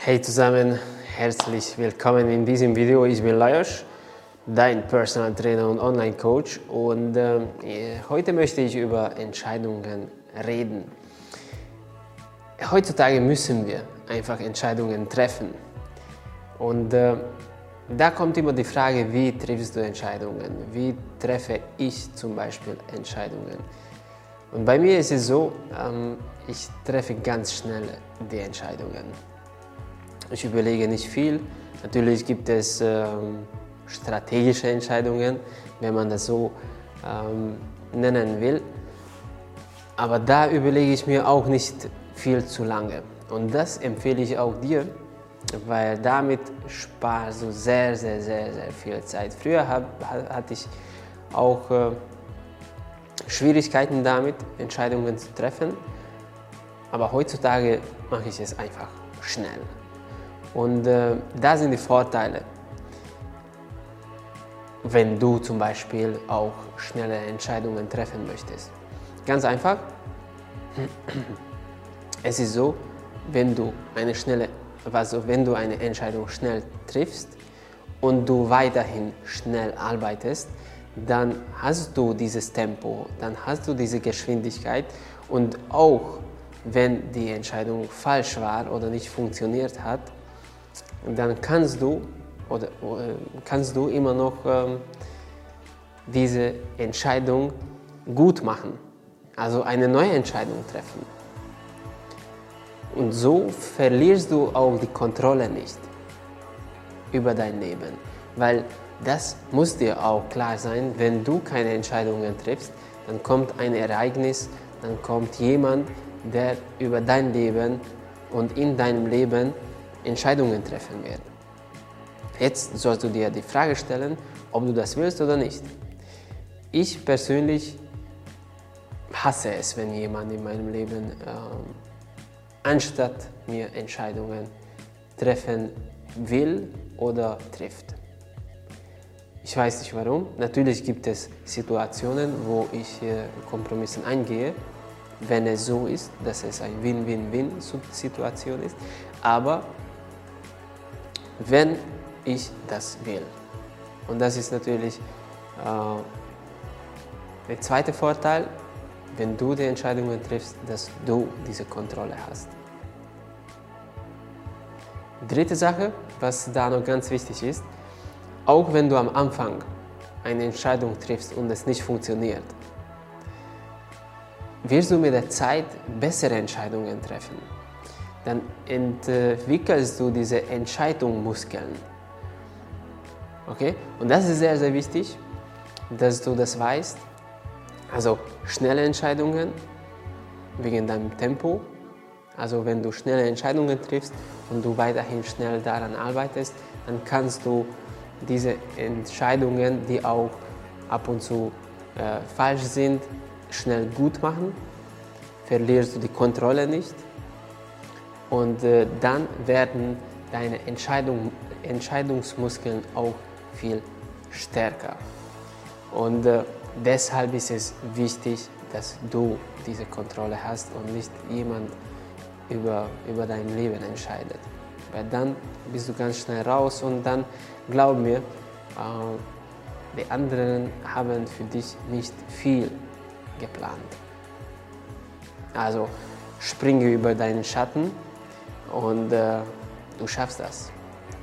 Hey zusammen, herzlich willkommen in diesem Video. Ich bin Lajos, dein Personal Trainer und Online Coach und äh, heute möchte ich über Entscheidungen reden. Heutzutage müssen wir einfach Entscheidungen treffen und äh, da kommt immer die Frage, wie triffst du Entscheidungen? Wie treffe ich zum Beispiel Entscheidungen? Und bei mir ist es so, ähm, ich treffe ganz schnell die Entscheidungen. Ich überlege nicht viel. Natürlich gibt es ähm, strategische Entscheidungen, wenn man das so ähm, nennen will. Aber da überlege ich mir auch nicht viel zu lange. Und das empfehle ich auch dir, weil damit sparst du sehr, sehr, sehr, sehr viel Zeit. Früher hab, hatte ich auch äh, Schwierigkeiten damit, Entscheidungen zu treffen, aber heutzutage mache ich es einfach schnell. Und äh, da sind die Vorteile, wenn du zum Beispiel auch schnelle Entscheidungen treffen möchtest. Ganz einfach, es ist so, wenn du eine schnelle, also wenn du eine Entscheidung schnell triffst und du weiterhin schnell arbeitest, dann hast du dieses Tempo, dann hast du diese Geschwindigkeit. Und auch wenn die Entscheidung falsch war oder nicht funktioniert hat, dann kannst du, oder, oder kannst du immer noch ähm, diese Entscheidung gut machen, also eine neue Entscheidung treffen. Und so verlierst du auch die Kontrolle nicht über dein Leben, weil das muss dir auch klar sein, wenn du keine Entscheidungen triffst, dann kommt ein Ereignis, dann kommt jemand, der über dein Leben und in deinem Leben Entscheidungen treffen wird. Jetzt sollst du dir die Frage stellen, ob du das willst oder nicht. Ich persönlich hasse es, wenn jemand in meinem Leben äh, anstatt mir Entscheidungen treffen will oder trifft. Ich weiß nicht warum. Natürlich gibt es Situationen, wo ich äh, Kompromisse eingehe, wenn es so ist, dass es eine Win-Win-Win-Situation ist. Aber wenn ich das will. Und das ist natürlich äh, der zweite Vorteil, wenn du die Entscheidungen triffst, dass du diese Kontrolle hast. Dritte Sache, was da noch ganz wichtig ist, auch wenn du am Anfang eine Entscheidung triffst und es nicht funktioniert, wirst du mit der Zeit bessere Entscheidungen treffen dann entwickelst du diese Entscheidungsmuskeln. Okay? Und das ist sehr, sehr wichtig, dass du das weißt. Also schnelle Entscheidungen wegen deinem Tempo. Also wenn du schnelle Entscheidungen triffst und du weiterhin schnell daran arbeitest, dann kannst du diese Entscheidungen, die auch ab und zu äh, falsch sind, schnell gut machen. Verlierst du die Kontrolle nicht und äh, dann werden deine Entscheidung, Entscheidungsmuskeln auch viel stärker. Und äh, deshalb ist es wichtig, dass du diese Kontrolle hast und nicht jemand über, über dein Leben entscheidet. Weil dann bist du ganz schnell raus und dann, glaub mir, äh, die anderen haben für dich nicht viel geplant. Also springe über deinen Schatten und äh, du schaffst das.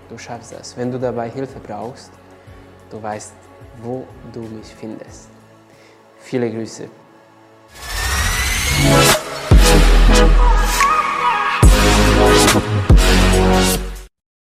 Du schaffst das. Wenn du dabei Hilfe brauchst, du weißt, wo du mich findest. Viele Grüße.